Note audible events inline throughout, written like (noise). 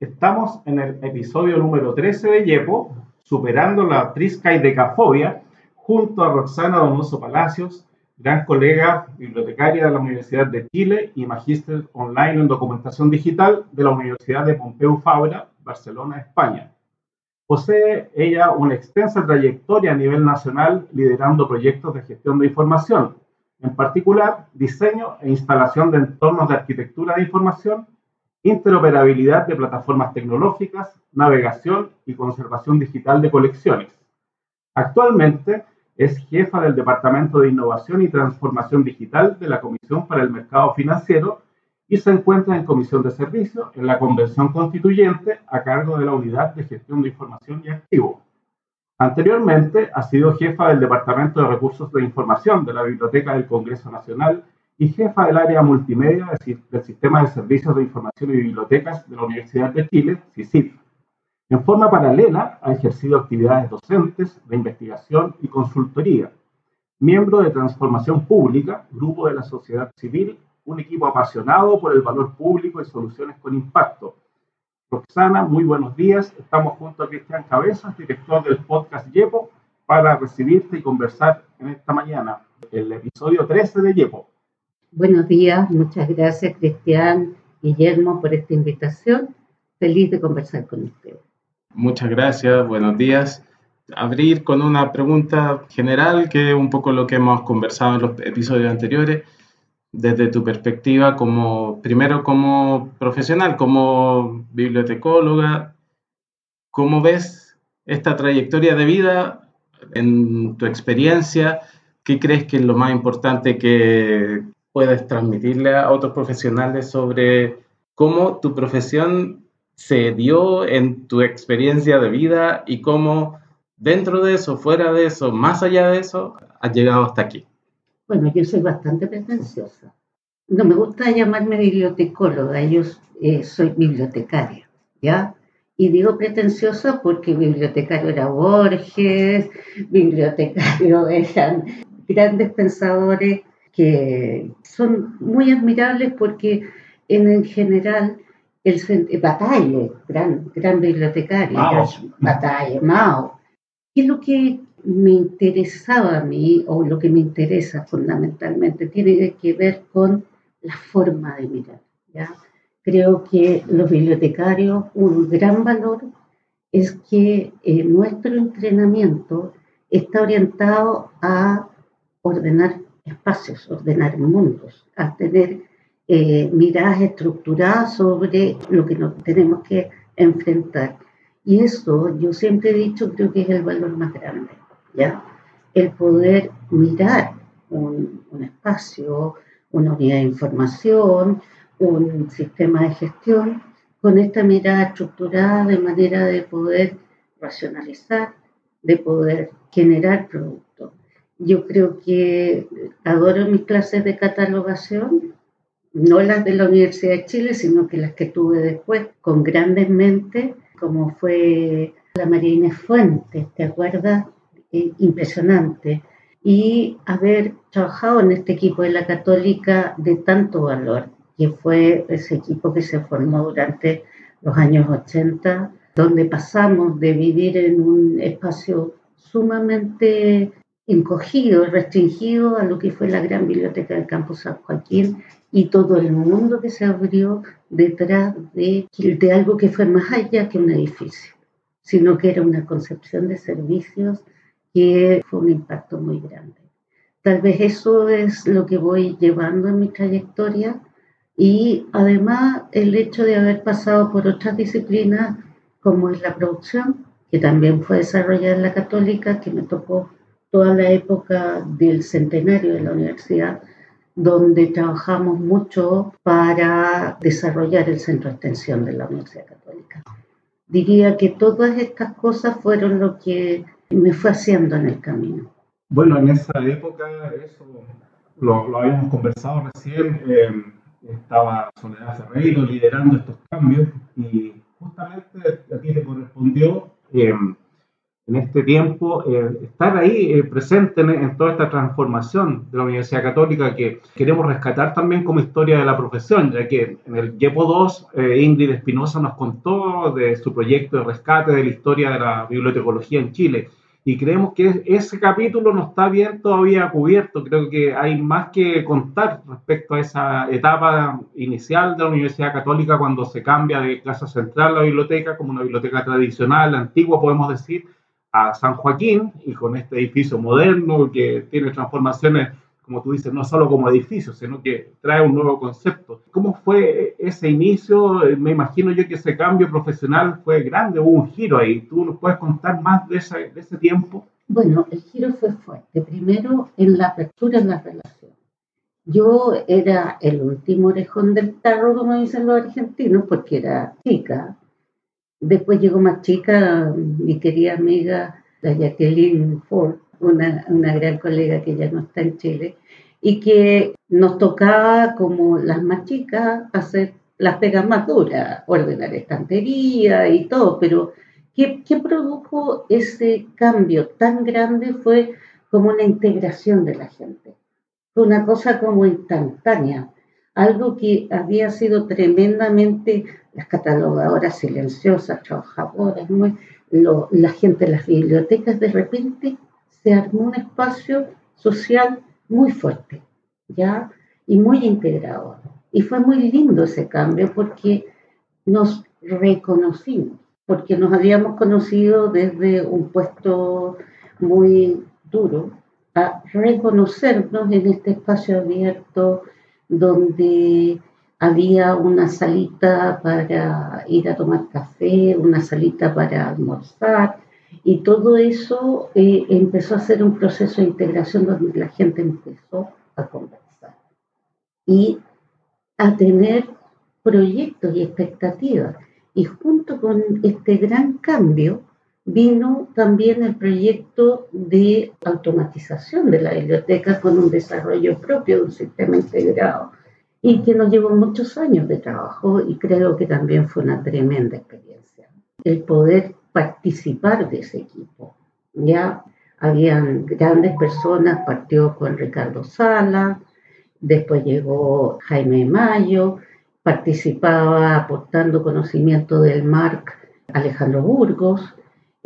Estamos en el episodio número 13 de Yepo, superando la triscaidecafobia, junto a Roxana Donoso Palacios, gran colega bibliotecaria de la Universidad de Chile y magíster online en documentación digital de la Universidad de Pompeu Fabra, Barcelona, España. Posee ella una extensa trayectoria a nivel nacional liderando proyectos de gestión de información, en particular diseño e instalación de entornos de arquitectura de información interoperabilidad de plataformas tecnológicas, navegación y conservación digital de colecciones. Actualmente es jefa del Departamento de Innovación y Transformación Digital de la Comisión para el Mercado Financiero y se encuentra en Comisión de Servicios en la Convención Constituyente a cargo de la Unidad de Gestión de Información y Activos. Anteriormente ha sido jefa del Departamento de Recursos de Información de la Biblioteca del Congreso Nacional y jefa del área multimedia del Sistema de Servicios de Información y Bibliotecas de la Universidad de Chile, CICIP. En forma paralela, ha ejercido actividades docentes, de investigación y consultoría. Miembro de Transformación Pública, grupo de la sociedad civil, un equipo apasionado por el valor público y soluciones con impacto. Roxana, muy buenos días. Estamos junto a Cristian Cabezas, director del podcast Yepo, para recibirte y conversar en esta mañana, el episodio 13 de Yepo. Buenos días, muchas gracias Cristian, Guillermo por esta invitación. Feliz de conversar con ustedes. Muchas gracias, buenos días. Abrir con una pregunta general, que es un poco lo que hemos conversado en los episodios anteriores, desde tu perspectiva como, primero como profesional, como bibliotecóloga, ¿cómo ves esta trayectoria de vida en tu experiencia? ¿Qué crees que es lo más importante que, puedes transmitirle a otros profesionales sobre cómo tu profesión se dio en tu experiencia de vida y cómo dentro de eso, fuera de eso, más allá de eso, has llegado hasta aquí? Bueno, yo soy bastante pretenciosa. No me gusta llamarme bibliotecóloga, yo eh, soy bibliotecaria, ¿ya? Y digo pretenciosa porque bibliotecario era Borges, bibliotecario (laughs) eran grandes pensadores que son muy admirables porque en, general el Bataille, gran, gran bibliotecario, Bataille, Mao, ¿qué es lo que me interesaba a mí o lo que me interesa fundamentalmente tiene que ver con la forma de mirar. Creo que los bibliotecarios, un gran valor es que eh, nuestro entrenamiento está orientado a ordenar espacios, ordenar mundos, a tener eh, miradas estructuradas sobre lo que nos tenemos que enfrentar. Y eso yo siempre he dicho, creo que es el valor más grande, ¿ya? El poder mirar un, un espacio, una unidad de información, un sistema de gestión, con esta mirada estructurada de manera de poder racionalizar, de poder generar productos. Yo creo que adoro mis clases de catalogación, no las de la Universidad de Chile, sino que las que tuve después con grandes mentes, como fue la María Inés Fuentes, ¿te acuerdas? Eh, impresionante. Y haber trabajado en este equipo de la Católica de tanto valor, que fue ese equipo que se formó durante los años 80, donde pasamos de vivir en un espacio sumamente encogido, restringido a lo que fue la gran biblioteca del campus San Joaquín y todo el mundo que se abrió detrás de, de algo que fue más allá que un edificio, sino que era una concepción de servicios que fue un impacto muy grande. Tal vez eso es lo que voy llevando en mi trayectoria y además el hecho de haber pasado por otras disciplinas como es la producción, que también fue desarrollada en la católica, que me tocó toda la época del centenario de la universidad, donde trabajamos mucho para desarrollar el centro de extensión de la Universidad Católica. Diría que todas estas cosas fueron lo que me fue haciendo en el camino. Bueno, en esa época, eso lo, lo habíamos conversado recién, eh, estaba Soledad Ferreiro liderando estos cambios y justamente a ti te correspondió eh, en este tiempo, eh, estar ahí eh, presente en, toda esta transformación de la Universidad Católica que queremos rescatar también como historia de la profesión, ya que en el YEPO 2 eh, Ingrid Espinosa nos contó de su proyecto de rescate de la historia de la bibliotecología en Chile y creemos que ese capítulo no está bien todavía cubierto. Creo que hay más que contar respecto a esa etapa inicial de la Universidad Católica cuando se cambia de Casa Central a la biblioteca como una biblioteca tradicional, antigua, podemos decir, a San Joaquín y con este edificio moderno que tiene transformaciones, como tú dices, no solo como edificio, sino que trae un nuevo concepto. ¿Cómo fue ese inicio? Me imagino yo que ese cambio profesional fue grande, hubo un giro ahí. ¿Tú nos puedes contar más de ese, de ese tiempo? Bueno, el giro fue fuerte. Primero, en la apertura de la relación. Yo era el último orejón del tarro, como dicen los argentinos, porque era chica Después llegó más chica, mi querida amiga, la Jacqueline Ford, una, una gran colega que ya no está en Chile, y que nos tocaba, como las más chicas, hacer las pegas más duras, ordenar estantería y todo, pero ¿qué, ¿qué, produjo ese cambio tan grande? Fue como una integración de la gente, fue una cosa como instantánea, algo que había sido tremendamente las catalogadoras silenciosas, trabajadoras, la gente de las bibliotecas, de repente se armó un espacio social muy fuerte, ¿ya? Y muy integrado. Y fue muy lindo ese cambio porque nos reconocimos, porque nos habíamos conocido desde un puesto muy duro a reconocernos en este espacio abierto donde había una salita para ir a tomar café, una salita para almorzar, y todo eso eh, empezó a ser un proceso de integración donde la gente empezó a conversar y a tener proyectos y expectativas. Y junto con este gran cambio vino también el proyecto de automatización de la biblioteca con un desarrollo propio de un sistema integrado y que nos llevó muchos años de trabajo y creo que también fue una tremenda experiencia. El poder participar de ese equipo. Ya habían grandes personas, partió con Ricardo Sala, después llegó Jaime Mayo, participaba aportando conocimiento del MARC Alejandro Burgos,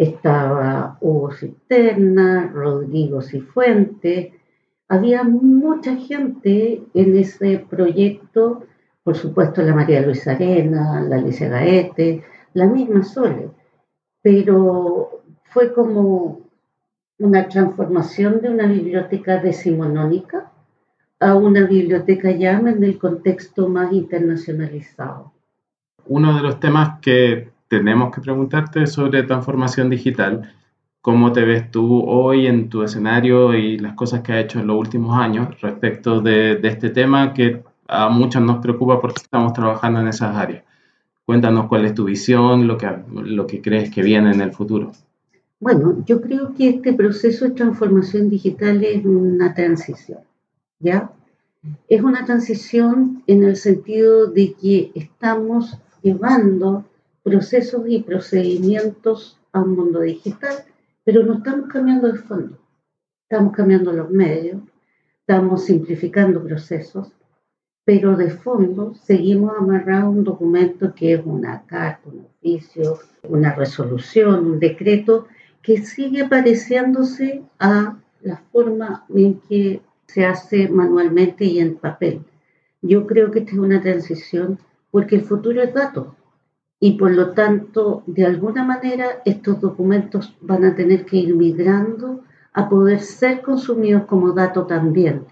estaba Hugo Cisterna, Rodrigo Cifuentes, había mucha gente en ese proyecto, por supuesto la María Luisa Arena, la Alicia Gaete, la misma Sole, pero fue como una transformación de una biblioteca decimonónica a una biblioteca llama en el contexto más internacionalizado. Uno de los temas que tenemos que preguntarte sobre transformación digital ¿Cómo te ves tú hoy en tu escenario y las cosas que has hecho en los últimos años respecto de, este tema que a muchos nos preocupa porque estamos trabajando en esas áreas? Cuéntanos cuál es tu visión, lo que, lo que crees que viene en el futuro. Bueno, yo creo que este proceso de transformación digital es una transición, ¿ya? Es una transición en el sentido de que estamos llevando procesos y procedimientos a un mundo digital pero no estamos cambiando el fondo, estamos cambiando los medios, estamos simplificando procesos, pero de fondo seguimos amarrados a un documento que es una carta, un oficio, una resolución, un decreto, que sigue pareciéndose a la forma en que se hace manualmente y en papel. Yo creo que esta es una transición porque el futuro es dato y por lo tanto, de alguna manera, estos documentos van a tener que ir migrando a poder ser consumidos como dato también.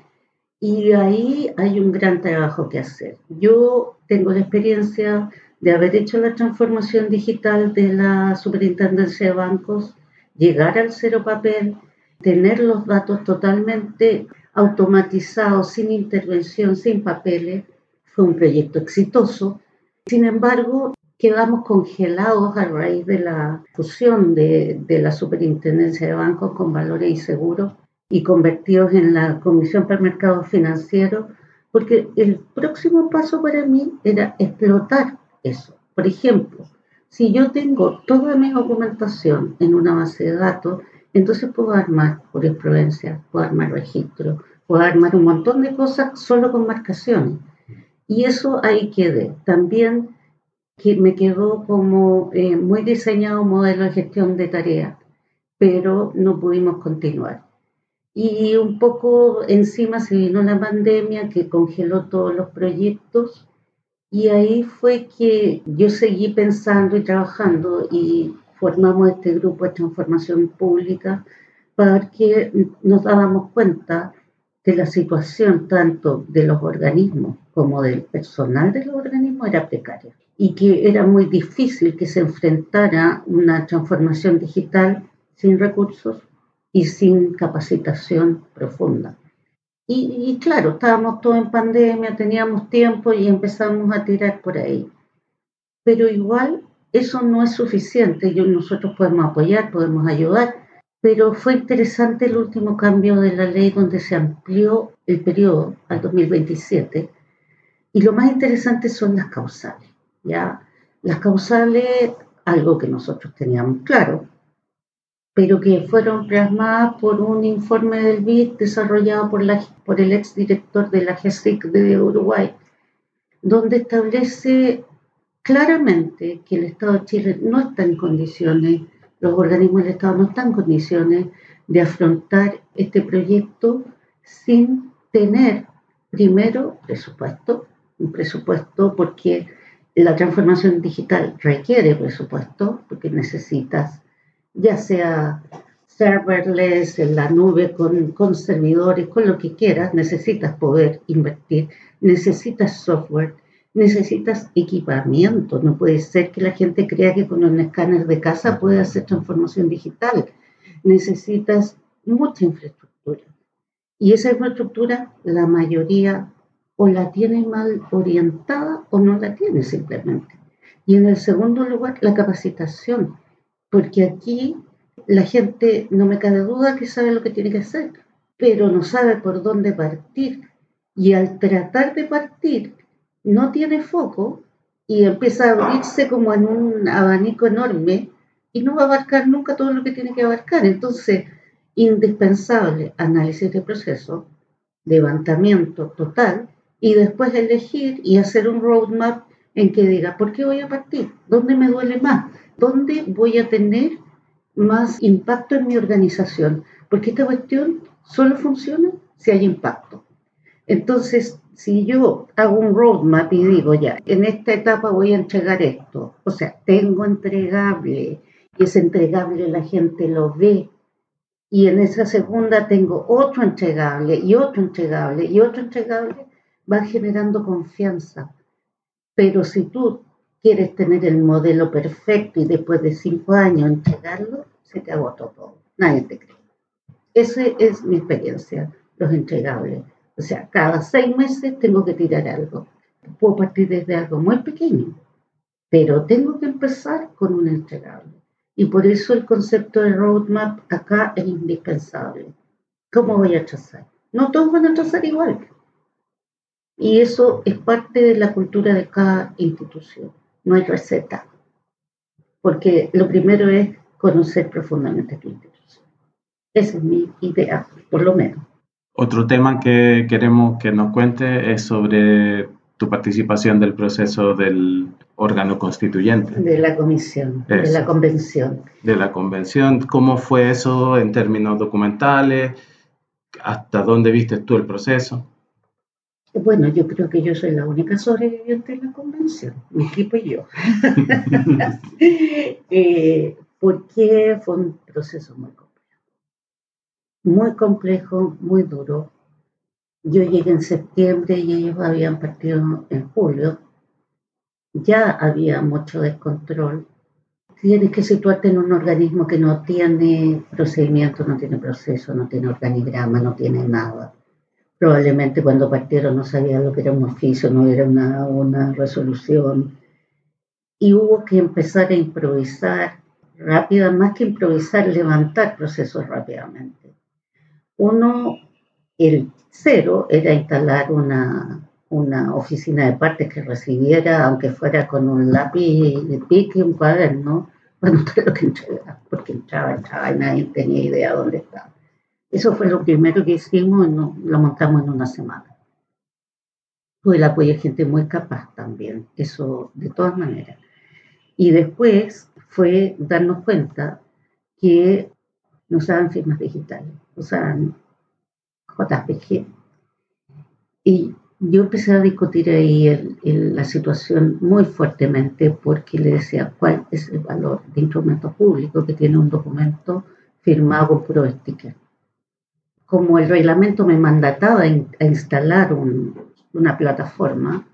Y ahí hay un gran trabajo que hacer. Yo tengo la experiencia de haber hecho la transformación digital de la superintendencia de bancos, llegar al cero papel, tener los datos totalmente automatizados, sin intervención, sin papeles. Fue un proyecto exitoso. Sin embargo, quedamos congelados a raíz de la fusión de, la Superintendencia de Bancos con Valores y Seguros y convertidos en la Comisión para Mercados Financieros, porque el próximo paso para mí era explotar eso. Por ejemplo, Si yo tengo toda mi documentación en una base de datos, entonces puedo armar jurisprudencia, puedo armar registro, puedo armar un montón de cosas solo con marcaciones. Y eso ahí quedé. También que me quedó como eh, muy diseñado modelo de gestión de tareas, pero no pudimos continuar. Y un poco encima se vino la pandemia que congeló todos los proyectos y ahí fue que yo seguí pensando y trabajando y formamos este grupo de transformación pública para que nos dábamos cuenta de la situación tanto de los organismos como del personal de los organismos era precaria y que era muy difícil que se enfrentara una transformación digital sin recursos y sin capacitación profunda. Y, claro, estábamos todos en pandemia, teníamos tiempo y empezamos a tirar por ahí. Pero igual eso no es suficiente. Yo, nosotros podemos apoyar, podemos ayudar, pero fue interesante el último cambio de la ley donde se amplió el periodo al 2027. Y lo más interesante son las causales. ¿ya? Las causales, algo que nosotros teníamos claro, pero que fueron plasmadas por un informe del BID desarrollado por, la, por el exdirector de la GESIC de Uruguay, donde establece claramente que el Estado de Chile no está en condiciones, los organismos del Estado no están en condiciones de afrontar este proyecto sin tener primero presupuesto, un presupuesto porque la transformación digital requiere presupuesto, porque necesitas ya sea serverless, en la nube, con, con servidores, con lo que quieras, necesitas poder invertir, necesitas software, necesitas equipamiento. No puede ser que la gente crea que con un escáner de casa puede hacer transformación digital. Necesitas mucha infraestructura. Y esa infraestructura, la mayoría o la tiene mal orientada o no la tiene simplemente. Y en el segundo lugar, la capacitación porque aquí la gente, no me cabe duda que sabe lo que tiene que hacer, pero no sabe por dónde partir. Y al tratar de partir, no tiene foco y empieza a abrirse como en un abanico enorme y no va a abarcar nunca todo lo que tiene que abarcar. Entonces, indispensable análisis de proceso, levantamiento total y después elegir y hacer un roadmap en que diga, ¿por qué voy a partir? ¿Dónde me duele más? ¿Dónde voy a tener más impacto en mi organización? Porque esta cuestión solo funciona si hay impacto. Entonces, si yo hago un roadmap y digo, ya, en esta etapa voy a entregar esto, o sea, tengo entregable, y ese entregable la gente lo ve, y en esa segunda tengo otro entregable y otro entregable y otro entregable, va generando confianza. Pero si tú quieres tener el modelo perfecto y después de cinco años entregarlo, se te agotó todo. Nadie te cree. Esa es mi experiencia, los entregables. O sea, cada seis meses tengo que tirar algo. Puedo partir desde algo muy pequeño, pero tengo que empezar con un entregable. Y por eso el concepto de roadmap acá es indispensable. ¿Cómo voy a trazar? No todos van a trazar igual. Y eso es parte de la cultura de cada institución no hay receta, porque lo primero es conocer profundamente tu institución. Esa es mi idea, por lo menos. Otro tema que queremos que nos cuente es sobre tu participación del proceso del órgano constituyente. De la comisión, de la convención. De la convención. ¿Cómo fue eso en términos documentales? ¿Hasta dónde viste tú el proceso? Bueno, yo creo que yo soy la única sobreviviente de la convención, mi equipo y yo. (laughs) (laughs) eh, porque fue un proceso muy complejo. Muy complejo, muy duro. Yo llegué en septiembre y ellos habían partido en julio. Ya había mucho descontrol. Tienes que situarte en un organismo que no tiene procedimiento, no tiene proceso, no tiene organigrama, no tiene nada Probablemente cuando partieron no sabían lo que era un oficio, no era una, una resolución. Y hubo que empezar a improvisar rápida, más que improvisar, levantar procesos rápidamente. Uno, el cero, era instalar una, una oficina de partes que recibiera, aunque fuera con un lápiz de pique, un cuaderno, (laughs) para notar lo que entregaba, porque entraba, entraba y nadie tenía idea dónde estaba. Eso fue lo primero que hicimos y lo montamos en una semana. Fue el apoyo de gente muy capaz también, eso de todas maneras. Y después fue darnos cuenta que no usaban firmas digitales, usaban JPG. Y yo empecé a discutir ahí la situación muy fuertemente porque le decía cuál es el valor de instrumento público que tiene un documento firmado con puro sticker. Como el reglamento me mandataba a instalar una plataforma,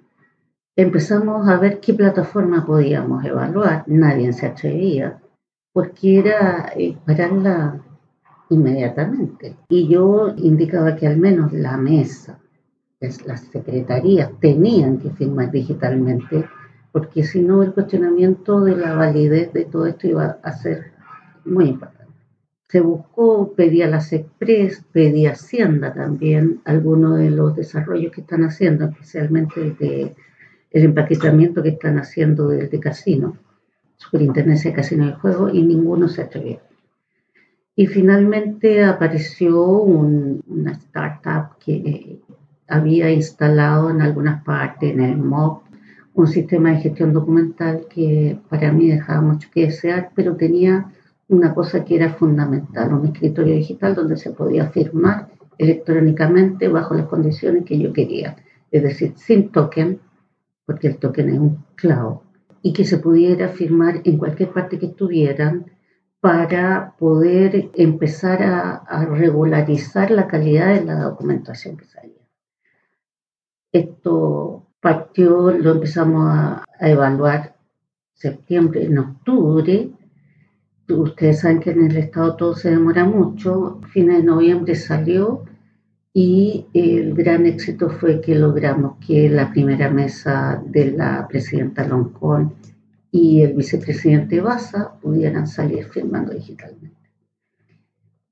empezamos a ver qué plataforma podíamos evaluar. Nadie se atrevía porque era eh, pararla inmediatamente. Y yo indicaba que al menos la mesa las secretarías tenían que firmar digitalmente, porque si no el cuestionamiento de la validez de todo esto iba a ser muy importante. Se buscó, pedía las Express, pedía Hacienda también, algunos de los desarrollos que están haciendo, especialmente el, de, el empaquetamiento que están haciendo del de casino, superintendencia de casino de juego, y ninguno se atrevió. Y finalmente apareció una startup que había instalado en algunas partes, en el MOB, un sistema de gestión documental que para mí dejaba mucho que desear, pero tenía una cosa que era fundamental, un escritorio digital donde se podía firmar electrónicamente bajo las condiciones que yo quería, es decir, sin token, porque el token es un clavo, y que se pudiera firmar en cualquier parte que estuvieran para poder empezar a, a regularizar la calidad de la documentación que salía. Esto partió, lo empezamos a, evaluar septiembre, en octubre. Ustedes saben que en el estado todo se demora mucho. Fines de noviembre salió y el gran éxito fue que logramos que la primera mesa de la presidenta Loncón y el vicepresidente Baza pudieran salir firmando digitalmente.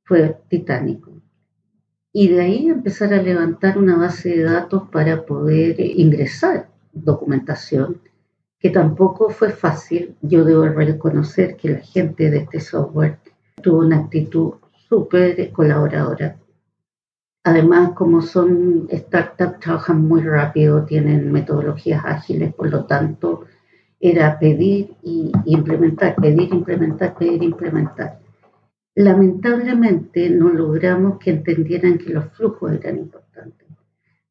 Fue titánico y de ahí empezar a levantar una base de datos para poder ingresar documentación, que tampoco fue fácil. Yo debo reconocer que la gente de este software tuvo una actitud súper colaboradora. Además, como son startups, trabajan muy rápido, tienen metodologías ágiles, por lo tanto, era pedir y implementar, pedir, implementar, pedir, implementar lamentablemente no logramos que entendieran que los flujos eran importantes.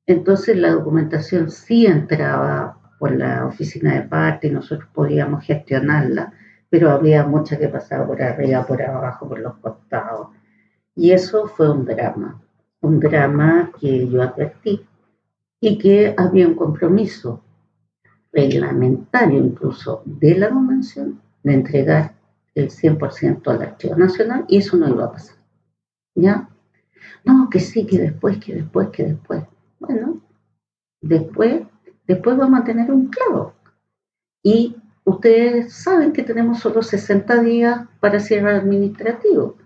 Entonces la documentación sí entraba por la oficina de parte y nosotros podíamos gestionarla, pero había mucha que pasar por arriba, por abajo, por los costados. Y eso fue un drama, un drama que yo advertí y que había un compromiso reglamentario incluso de la convención de entregar el 100% al archivo nacional y eso no iba a pasar. ¿Ya? No, que sí, que después, que después, que después. Bueno, después, después vamos a tener un clavo. Y ustedes saben que tenemos solo 60 días para cierre administrativo.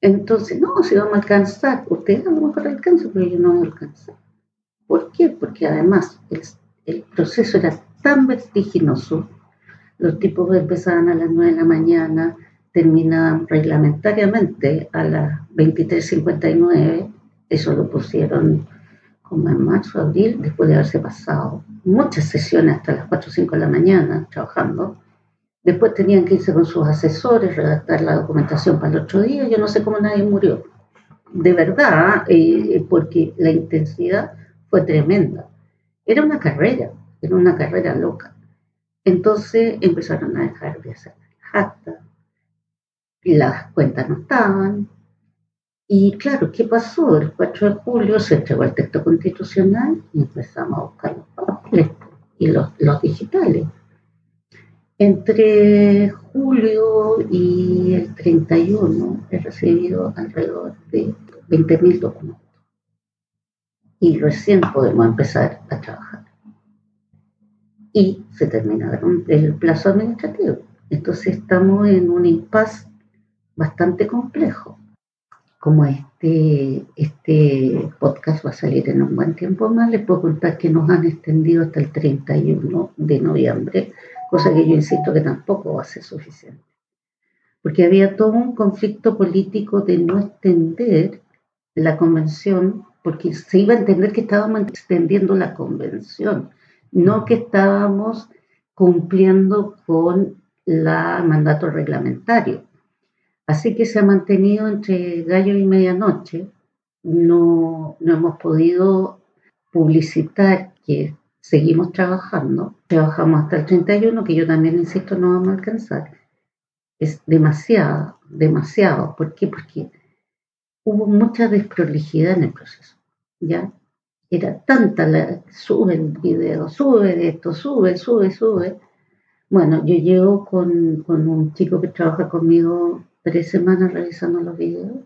Entonces, no, si vamos a alcanzar, ustedes a lo mejor alcanzan, pero yo no voy a alcanzar. ¿Por qué? Porque además el, el proceso era tan vertiginoso los tipos empezaban a las 9 de la mañana, terminaban reglamentariamente a las 23.59. Eso lo pusieron como en marzo, abril, después de haberse pasado muchas sesiones hasta las 4 o 5 de la mañana trabajando. Después tenían que irse con sus asesores, redactar la documentación para el otro día. Yo no sé cómo nadie murió. De verdad, eh, porque la intensidad fue tremenda. Era una carrera, era una carrera loca. Entonces empezaron a dejar de hacer las actas, las cuentas no estaban. Y claro, ¿qué pasó? El 4 de julio se entregó el texto constitucional y empezamos a buscar los papeles y los, los digitales. Entre julio y el 31 he recibido alrededor de 20.000 documentos. Y recién podemos empezar a trabajar y se terminaron el plazo administrativo. Entonces estamos en un impasse bastante complejo. como este, este podcast va a salir en un buen tiempo más, les puedo contar que nos han extendido hasta el 31 de noviembre, cosa que yo insisto que tampoco va a ser suficiente. Porque había todo un conflicto político de no extender la convención, porque se iba a entender que estábamos extendiendo la convención, no que estábamos cumpliendo con la mandato reglamentario. Así que se ha mantenido entre gallo y medianoche. No, no hemos podido publicitar que seguimos trabajando. Trabajamos hasta el 31, que yo también insisto no vamos a alcanzar. Es demasiado, demasiado. ¿Por qué? Porque hubo mucha desprolijidad en el proceso. ¿ya? Era tanta la... Sube el video, sube esto, sube, sube, sube. Bueno, yo llego con, con un chico que trabaja conmigo tres semanas revisando los videos.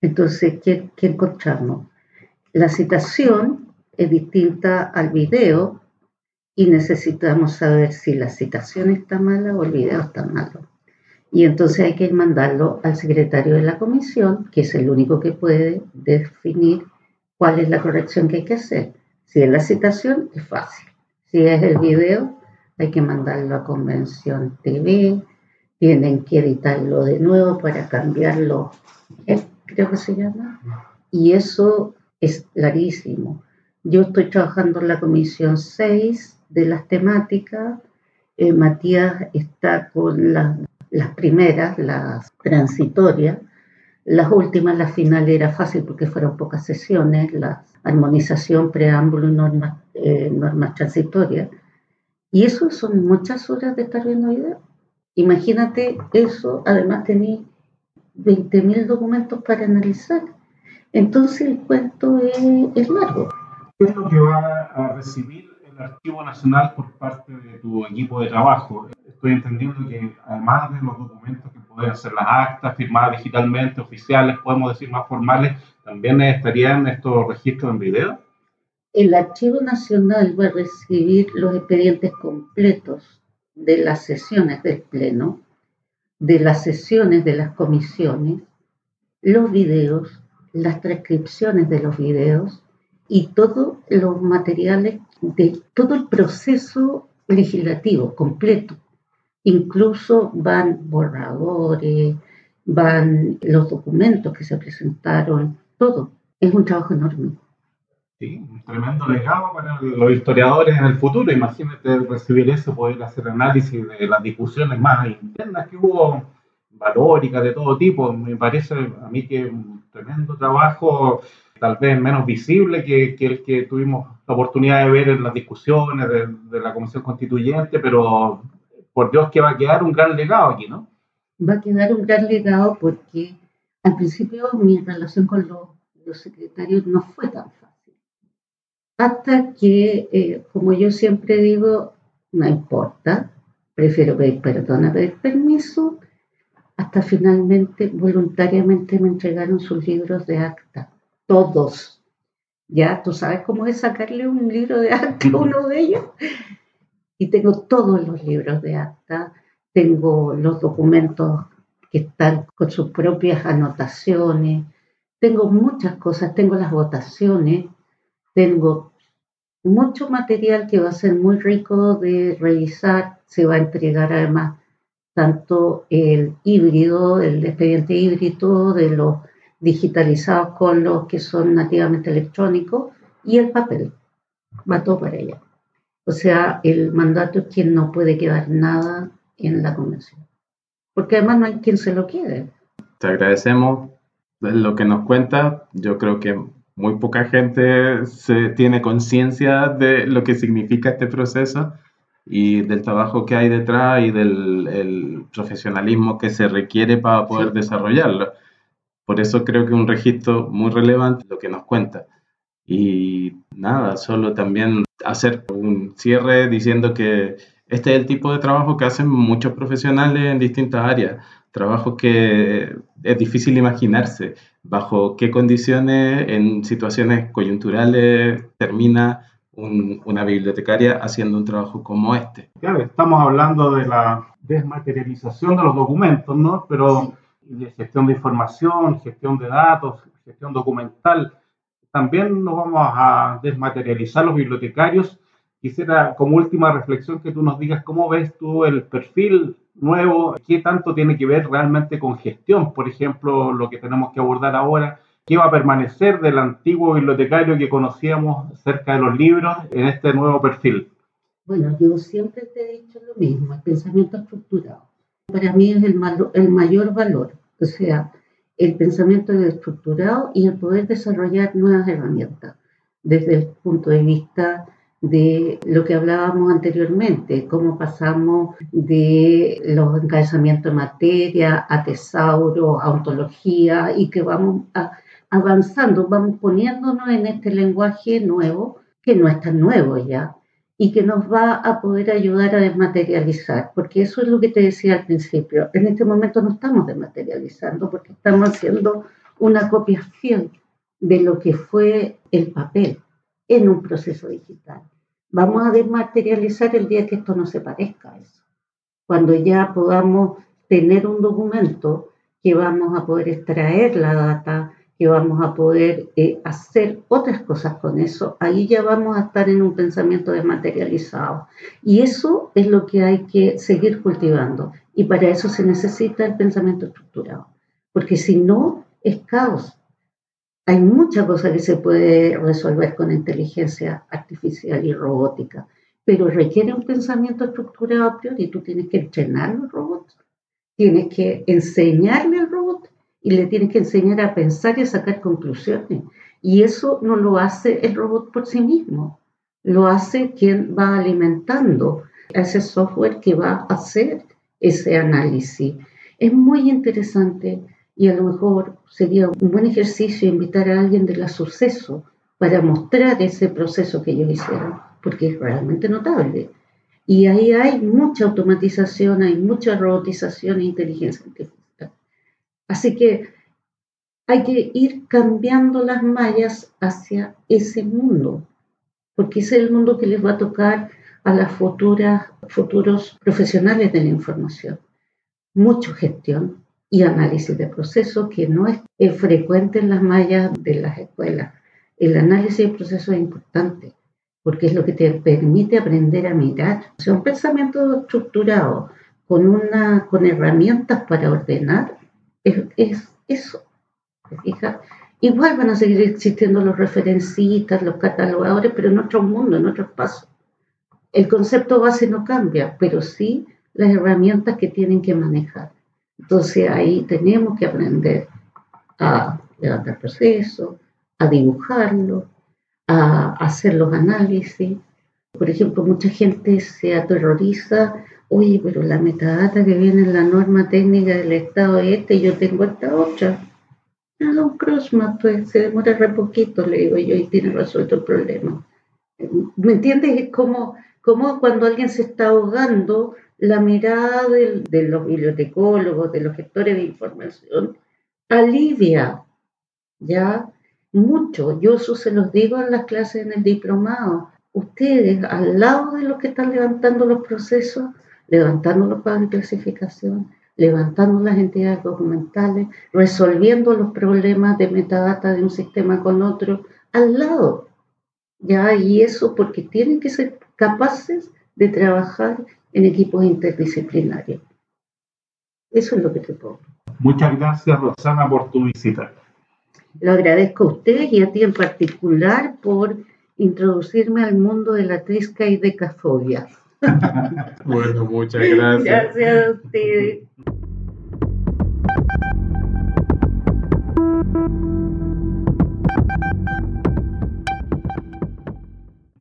Entonces, ¿qué, qué encontramos? La citación es distinta al video y necesitamos saber si la citación está mala o el video está malo. Y entonces hay que mandarlo al secretario de la comisión, que es el único que puede definir cuál es la corrección que hay que hacer. Si es la citación, es fácil. Si es el video, hay que mandarlo a Convención TV, tienen que editarlo de nuevo para cambiarlo, creo que se llama, y eso es clarísimo. Yo estoy trabajando en la comisión 6 de las temáticas, eh, Matías está con las, las primeras, las transitorias, las últimas, la final era fácil porque fueron pocas sesiones, la armonización, preámbulo y normas, eh, transitorias. Y eso son muchas horas de estar viendo videos. Imagínate eso, además tenía 20.000 documentos para analizar. Entonces el cuento es, largo. ¿Qué es lo que va a recibir el Archivo Nacional por parte de tu equipo de trabajo? Estoy entendiendo que además de los documentos que pueden ser las actas firmadas digitalmente, oficiales, podemos decir más formales, también estarían estos registros en video. El Archivo Nacional va a recibir los expedientes completos de las sesiones del Pleno, de las sesiones de las comisiones, los videos, las transcripciones de los videos y todos los materiales de todo el proceso legislativo completo. Incluso van borradores, van los documentos que se presentaron, todo. Es un trabajo enorme. Sí, un tremendo legado para los historiadores en el futuro. Imagínate recibir eso, poder hacer análisis de las discusiones más internas que hubo, valóricas de todo tipo. Me parece a mí que un tremendo trabajo, tal vez menos visible que, el que tuvimos la oportunidad de ver en las discusiones de, de la Comisión Constituyente, pero por Dios que va a quedar un gran legado aquí, ¿no? Va a quedar un gran legado porque al principio mi relación con los, los secretarios no fue tan fácil hasta que, eh, como yo siempre digo, no importa, prefiero pedir perdón a pedir permiso, hasta finalmente voluntariamente me entregaron sus libros de acta, todos. Ya, tú sabes cómo es sacarle un libro de acta a uno de ellos. Y tengo todos los libros de acta, tengo los documentos que están con sus propias anotaciones, tengo muchas cosas, tengo las votaciones, tengo mucho material que va a ser muy rico de revisar. Se va a entregar además tanto el híbrido, el expediente híbrido de los digitalizados con los que son nativamente electrónicos y el papel. Va todo para allá. O sea, el mandato es quien no puede quedar nada en la convención. Porque además no hay quien se lo quiere. Te agradecemos lo que nos cuenta. Yo creo que muy poca gente se tiene conciencia de lo que significa este proceso y del trabajo que hay detrás y del profesionalismo que se requiere para poder desarrollarlo. Por eso creo que un registro muy relevante lo que nos cuenta. Y nada, solo también hacer un cierre diciendo que este es el tipo de trabajo que hacen muchos profesionales en distintas áreas trabajo que es difícil imaginarse bajo qué condiciones en situaciones coyunturales termina una bibliotecaria haciendo un trabajo como este. Claro, estamos hablando de la desmaterialización de los documentos, ¿no? Pero de gestión de información, gestión de datos, gestión documental. También nos vamos a desmaterializar los bibliotecarios. Quisiera, como última reflexión, que tú nos digas cómo ves tú el perfil nuevo, qué tanto tiene que ver realmente con gestión, por ejemplo, lo que tenemos que abordar ahora, qué va a permanecer del antiguo bibliotecario que conocíamos cerca de los libros en este nuevo perfil. Bueno, yo siempre te he dicho lo mismo, el pensamiento estructurado. Para mí es el, el mayor valor, o sea, el pensamiento estructurado y el poder desarrollar nuevas herramientas desde el punto de vista de lo que hablábamos anteriormente, cómo pasamos de los encabezamientos de materia a tesauro, a ontología y que vamos avanzando, vamos poniéndonos en este lenguaje nuevo, que no es tan nuevo ya, y que nos va a poder ayudar a desmaterializar, porque eso es lo que te decía al principio. En este momento no estamos desmaterializando porque estamos haciendo una copia fiel de lo que fue el papel en un proceso digital. Vamos a desmaterializar el día que esto no se parezca a eso. Cuando ya podamos tener un documento que vamos a poder extraer la data, que vamos a poder eh, hacer otras cosas con eso, ahí ya vamos a estar en un pensamiento desmaterializado. Y eso es lo que hay que seguir cultivando. Y para eso se necesita el pensamiento estructurado. Porque si no, es caos. Hay muchas cosas que se puede resolver con inteligencia artificial y robótica, pero requiere un pensamiento estructurado a priori. Tú tienes que entrenar los robots, tienes que enseñarle y le tienes que enseñar a pensar y a sacar conclusiones. Y eso no lo hace el robot por sí mismo, lo hace quien va alimentando a ese software que va a hacer ese análisis. Es muy interesante y a lo mejor sería un buen ejercicio invitar a alguien de la suceso para mostrar ese proceso que ellos hicieron, porque es realmente notable. Y ahí hay mucha automatización, hay mucha robotización e inteligencia artificial. Así que hay que ir cambiando las mallas hacia ese mundo, porque ese es el mundo que les va a tocar a las futuras, futuros profesionales de la información. Mucha gestión y análisis de proceso que no es, frecuente en las mallas de las escuelas. El análisis de proceso es importante porque es lo que te permite aprender a mirar. O sea, un pensamiento estructurado con herramientas para ordenar es, eso. Igual van a seguir existiendo los referencistas, los catalogadores, pero en otro mundo, en otro espacio. El concepto base no cambia, pero sí las herramientas que tienen que manejar. Entonces ahí tenemos que aprender a levantar procesos, a dibujarlo, a hacer los análisis. Por ejemplo, mucha gente se aterroriza oye, pero la metadata que viene en la norma técnica del Estado este, yo tengo esta otra. Haga un crossmap, pues se demora re poquito, le digo yo, y tiene resuelto el problema. ¿Me entiendes? Es como, como cuando alguien se está ahogando, la mirada de, de los bibliotecólogos, de los gestores de información, alivia, ¿ya? Mucho. Yo eso se los digo en las clases en el diplomado. Ustedes, al lado de los que están levantando los procesos, levantando los pagos de clasificación, levantando las entidades documentales, resolviendo los problemas de metadata de un sistema con otro al lado. ¿ya? Y eso porque tienen que ser capaces de trabajar en equipos interdisciplinarios. Eso es lo que te pongo. Muchas gracias, Rosana, por tu visita. Lo agradezco a ustedes y a ti en particular por introducirme al mundo de la trisca y decafobia. Bueno, muchas (laughs) gracias. Gracias a ustedes.